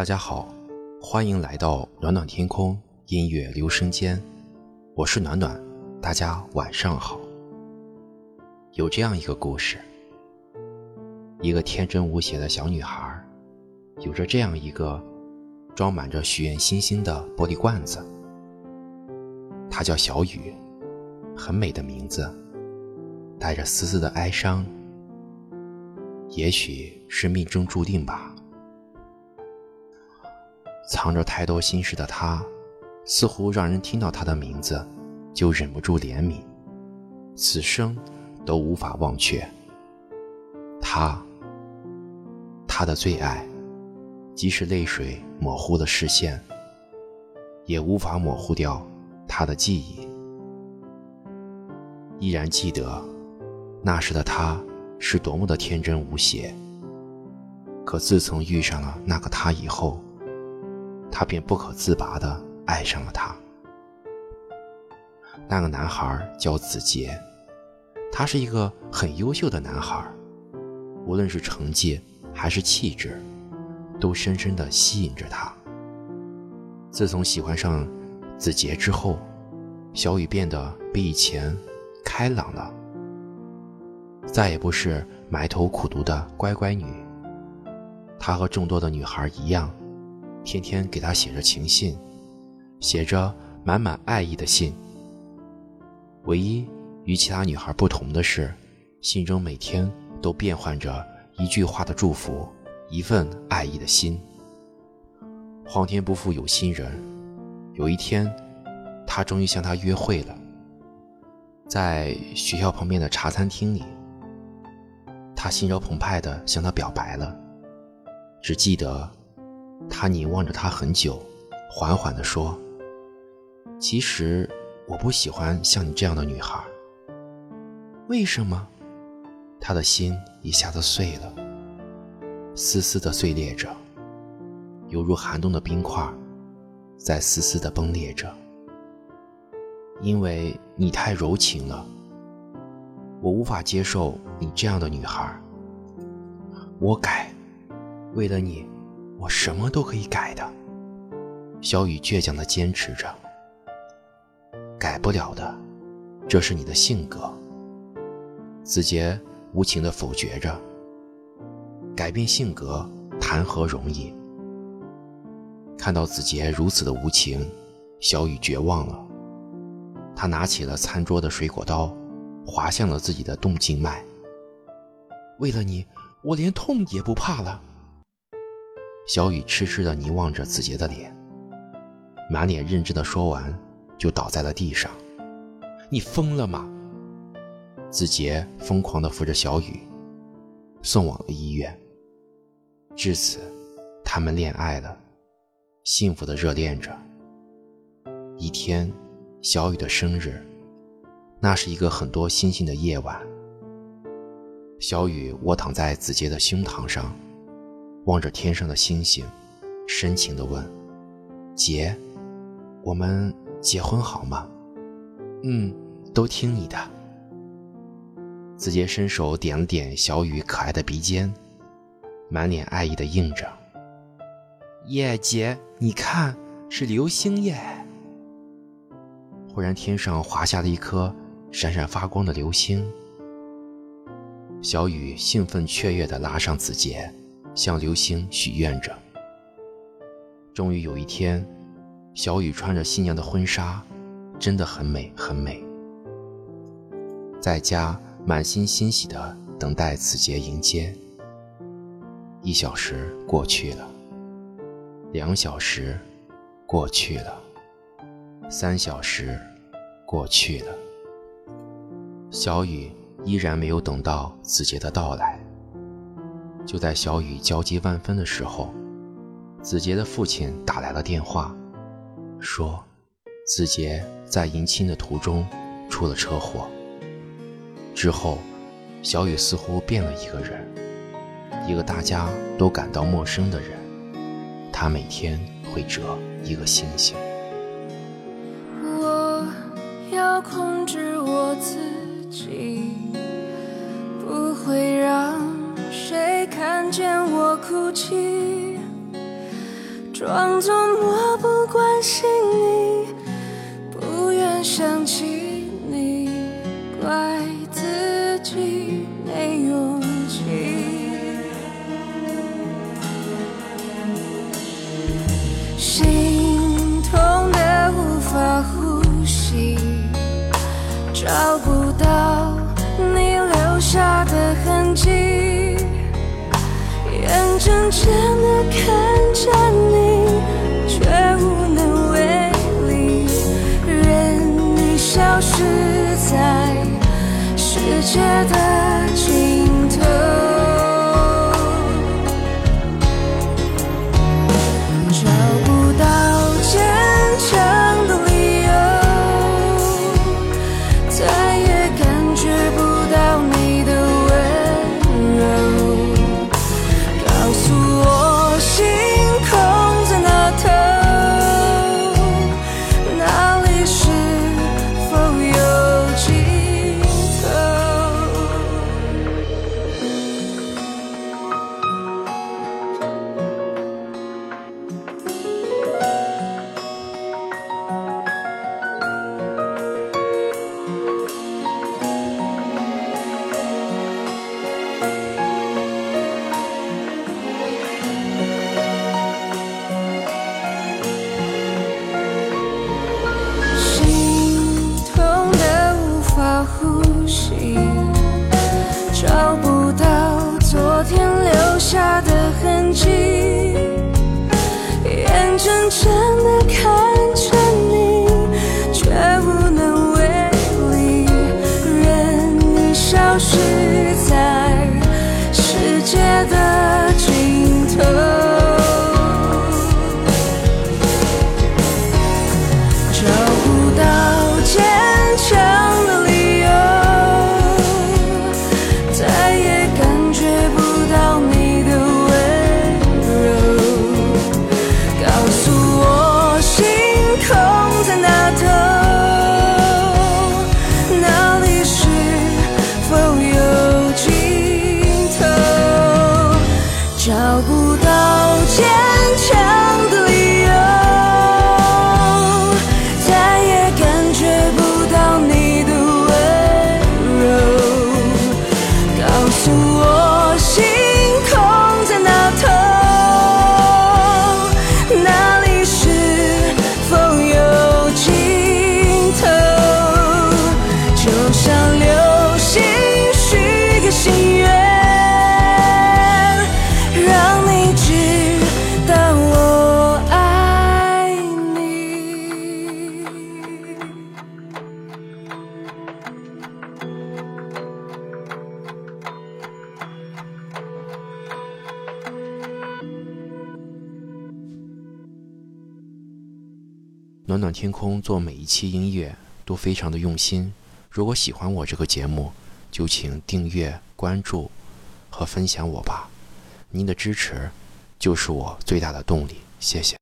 大家好，欢迎来到暖暖天空音乐留声间，我是暖暖，大家晚上好。有这样一个故事，一个天真无邪的小女孩，有着这样一个装满着许愿星星的玻璃罐子，她叫小雨，很美的名字，带着丝丝的哀伤，也许是命中注定吧。藏着太多心事的他，似乎让人听到他的名字就忍不住怜悯，此生都无法忘却。他，他的最爱，即使泪水模糊了视线，也无法模糊掉他的记忆。依然记得，那时的他是多么的天真无邪。可自从遇上了那个他以后，他便不可自拔地爱上了他。那个男孩叫子杰，他是一个很优秀的男孩，无论是成绩还是气质，都深深地吸引着他。自从喜欢上子杰之后，小雨变得比以前开朗了，再也不是埋头苦读的乖乖女。她和众多的女孩一样。天天给他写着情信，写着满满爱意的信。唯一与其他女孩不同的是，信中每天都变换着一句话的祝福，一份爱意的心。皇天不负有心人，有一天，他终于向她约会了。在学校旁边的茶餐厅里，他心潮澎湃地向她表白了，只记得。他凝望着她很久，缓缓地说：“其实我不喜欢像你这样的女孩。为什么？”他的心一下子碎了，丝丝的碎裂着，犹如寒冬的冰块，在丝丝的崩裂着。因为你太柔情了，我无法接受你这样的女孩。我改，为了你。我什么都可以改的，小雨倔强地坚持着。改不了的，这是你的性格。子杰无情地否决着。改变性格谈何容易？看到子杰如此的无情，小雨绝望了。他拿起了餐桌的水果刀，划向了自己的动静脉。为了你，我连痛也不怕了。小雨痴痴地凝望着子杰的脸，满脸认真的说完，就倒在了地上。你疯了吗？子杰疯狂地扶着小雨，送往了医院。至此，他们恋爱了，幸福的热恋着。一天，小雨的生日，那是一个很多星星的夜晚。小雨卧躺在子杰的胸膛上。望着天上的星星，深情地问：“姐，我们结婚好吗？”“嗯，都听你的。”子杰伸手点了点小雨可爱的鼻尖，满脸爱意地应着：“耶，姐，你看，是流星耶！”忽然，天上滑下了一颗闪闪发光的流星。小雨兴奋雀跃地拉上子杰。向流星许愿着。终于有一天，小雨穿着新娘的婚纱，真的很美很美。在家满心欣喜的等待此节迎接。一小时过去了，两小时过去了，三小时过去了，小雨依然没有等到子杰的到来。就在小雨焦急万分的时候，子杰的父亲打来了电话，说子杰在迎亲的途中出了车祸。之后，小雨似乎变了一个人，一个大家都感到陌生的人。他每天会折一个星星。我要控制我自己，不会让。谁看见我哭泣？装作漠不关心你不愿想起前真的找不到暖暖天空做每一期音乐都非常的用心。如果喜欢我这个节目就请订阅关注和分享我吧。您的支持就是我最大的动力谢谢。